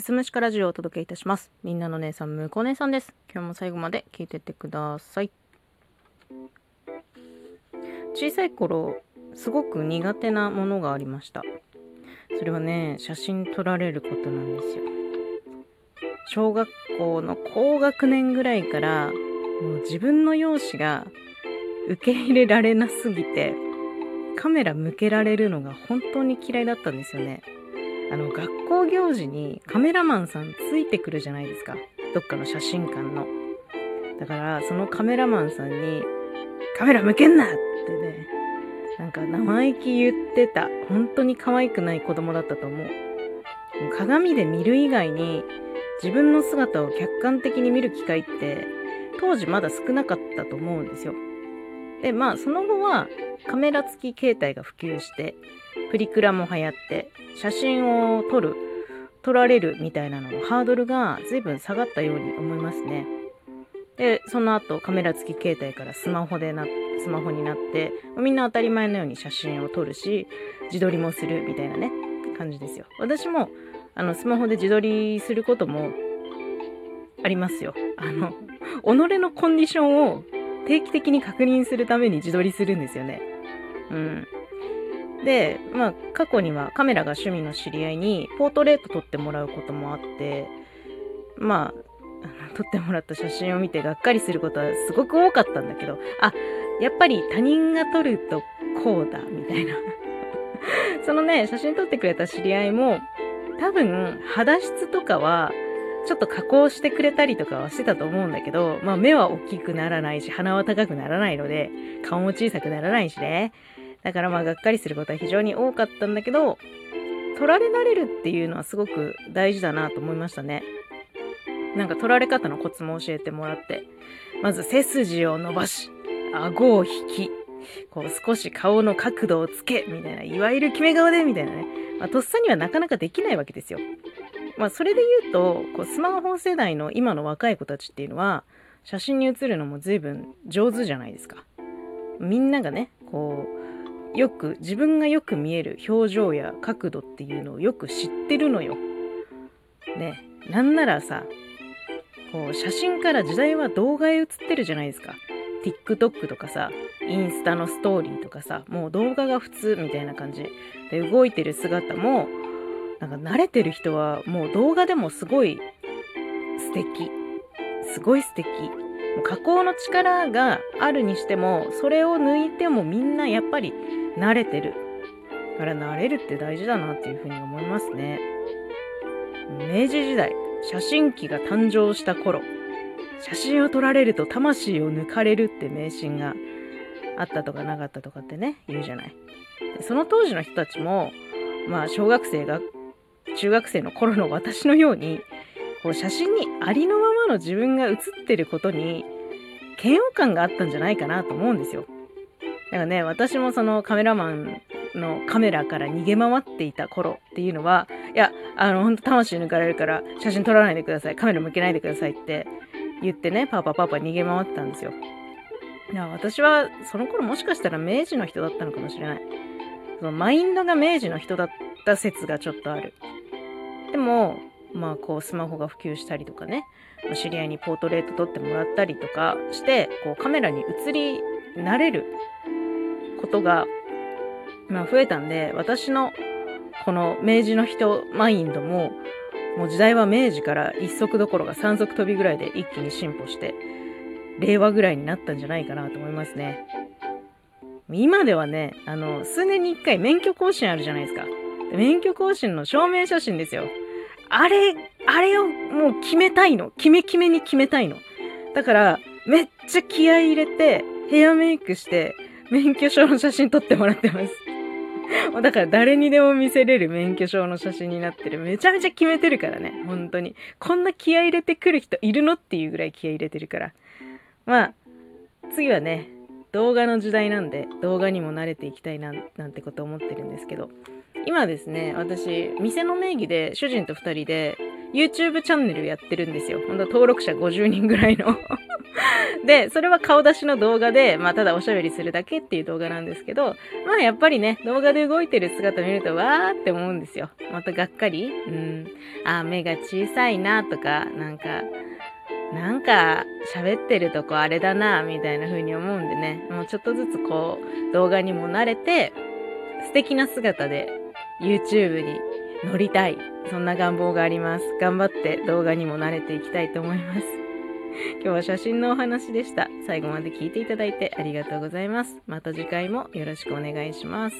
すすむしかラジオをお届けいたします。みんなの姉さん、むこ姉さんです。今日も最後まで聞いてってください。小さい頃、すごく苦手なものがありました。それはね、写真撮られることなんですよ。小学校の高学年ぐらいから、もう自分の容姿が受け入れられなすぎて、カメラ向けられるのが本当に嫌いだったんですよね。あの、学校行事にカメラマンさんついてくるじゃないですか。どっかの写真館の。だから、そのカメラマンさんに、カメラ向けんなってね、なんか生意気言ってた。本当に可愛くない子供だったと思う。鏡で見る以外に、自分の姿を客観的に見る機会って、当時まだ少なかったと思うんですよ。で、まあ、その後は、カメラ付き携帯が普及して、プリクラも流行って、写真を撮る、撮られるみたいなののハードルが随分下がったように思いますね。で、その後カメラ付き携帯からスマホでな、スマホになって、みんな当たり前のように写真を撮るし、自撮りもするみたいなね、感じですよ。私も、あの、スマホで自撮りすることもありますよ。あの、己のコンディションを定期的に確認するために自撮りするんですよね。うん。で、まあ、過去にはカメラが趣味の知り合いにポートレート撮ってもらうこともあって、まあ、撮ってもらった写真を見てがっかりすることはすごく多かったんだけど、あ、やっぱり他人が撮るとこうだ、みたいな。そのね、写真撮ってくれた知り合いも、多分、肌質とかは、ちょっと加工してくれたりとかはしてたと思うんだけど、まあ目は大きくならないし、鼻は高くならないので、顔も小さくならないしね。だからまあがっかりすることは非常に多かったんだけど、取られ慣れるっていうのはすごく大事だなと思いましたね。なんか取られ方のコツも教えてもらって、まず背筋を伸ばし、顎を引き、こう少し顔の角度をつけ、みたいな、いわゆる決め顔で、みたいなね。まあ、とっさにはなかなかできないわけですよ。まあ、それで言うと、こうスマホ世代の今の若い子たちっていうのは、写真に写るのも随分上手じゃないですか。みんながね、こう、よく、自分がよく見える表情や角度っていうのをよく知ってるのよ。ね、なんならさ、こう、写真から時代は動画へ移ってるじゃないですか。TikTok とかさ、インスタのストーリーとかさ、もう動画が普通みたいな感じで動いてる姿も、なんか慣れてる人はもう動画でもすごい素敵。すごい素敵。加工の力があるにしても、それを抜いてもみんなやっぱり慣れてる。から慣れるって大事だなっていうふうに思いますね。明治時代、写真機が誕生した頃、写真を撮られると魂を抜かれるって迷信があったとかなかったとかってね、言うじゃない。その当時の人たちも、まあ小学生が、中学生の頃の私のように、こう写真にありのまの自分が写ってることに嫌悪感があったんじゃないかなと思うんですよ。だからね、私もそのカメラマンのカメラから逃げ回っていた頃っていうのは、いや、あの、ほんと魂抜かれるから写真撮らないでください。カメラ向けないでくださいって言ってね、パパパパ逃げ回ってたんですよ。いや、私はその頃もしかしたら明治の人だったのかもしれない。そのマインドが明治の人だった説がちょっとある。でも、まあこうスマホが普及したりとかね、知り合いにポートレート撮ってもらったりとかして、こうカメラに映り慣れることが、まあ増えたんで、私のこの明治の人マインドも、もう時代は明治から一足どころか三足飛びぐらいで一気に進歩して、令和ぐらいになったんじゃないかなと思いますね。今ではね、あの、数年に一回免許更新あるじゃないですか。免許更新の証明写真ですよ。あれ、あれをもう決めたいの。決め決めに決めたいの。だから、めっちゃ気合い入れて、ヘアメイクして、免許証の写真撮ってもらってます。だから誰にでも見せれる免許証の写真になってる。めちゃめちゃ決めてるからね。本当に。こんな気合入れてくる人いるのっていうぐらい気合い入れてるから。まあ、次はね、動画の時代なんで、動画にも慣れていきたいな、なんてこと思ってるんですけど。今ですね、私、店の名義で主人と二人で YouTube チャンネルやってるんですよ。ほんと登録者50人ぐらいの で、それは顔出しの動画で、まあ、ただおしゃべりするだけっていう動画なんですけど、まあ、やっぱりね、動画で動いてる姿見ると、わーって思うんですよ。またがっかりうん。あ、目が小さいなとか、なんか、なんか喋ってるとこあれだな、みたいな風に思うんでね、もうちょっとずつこう動画にも慣れて、素敵な姿で YouTube に乗りたい。そんな願望があります。頑張って動画にも慣れていきたいと思います。今日は写真のお話でした。最後まで聞いていただいてありがとうございます。また次回もよろしくお願いします。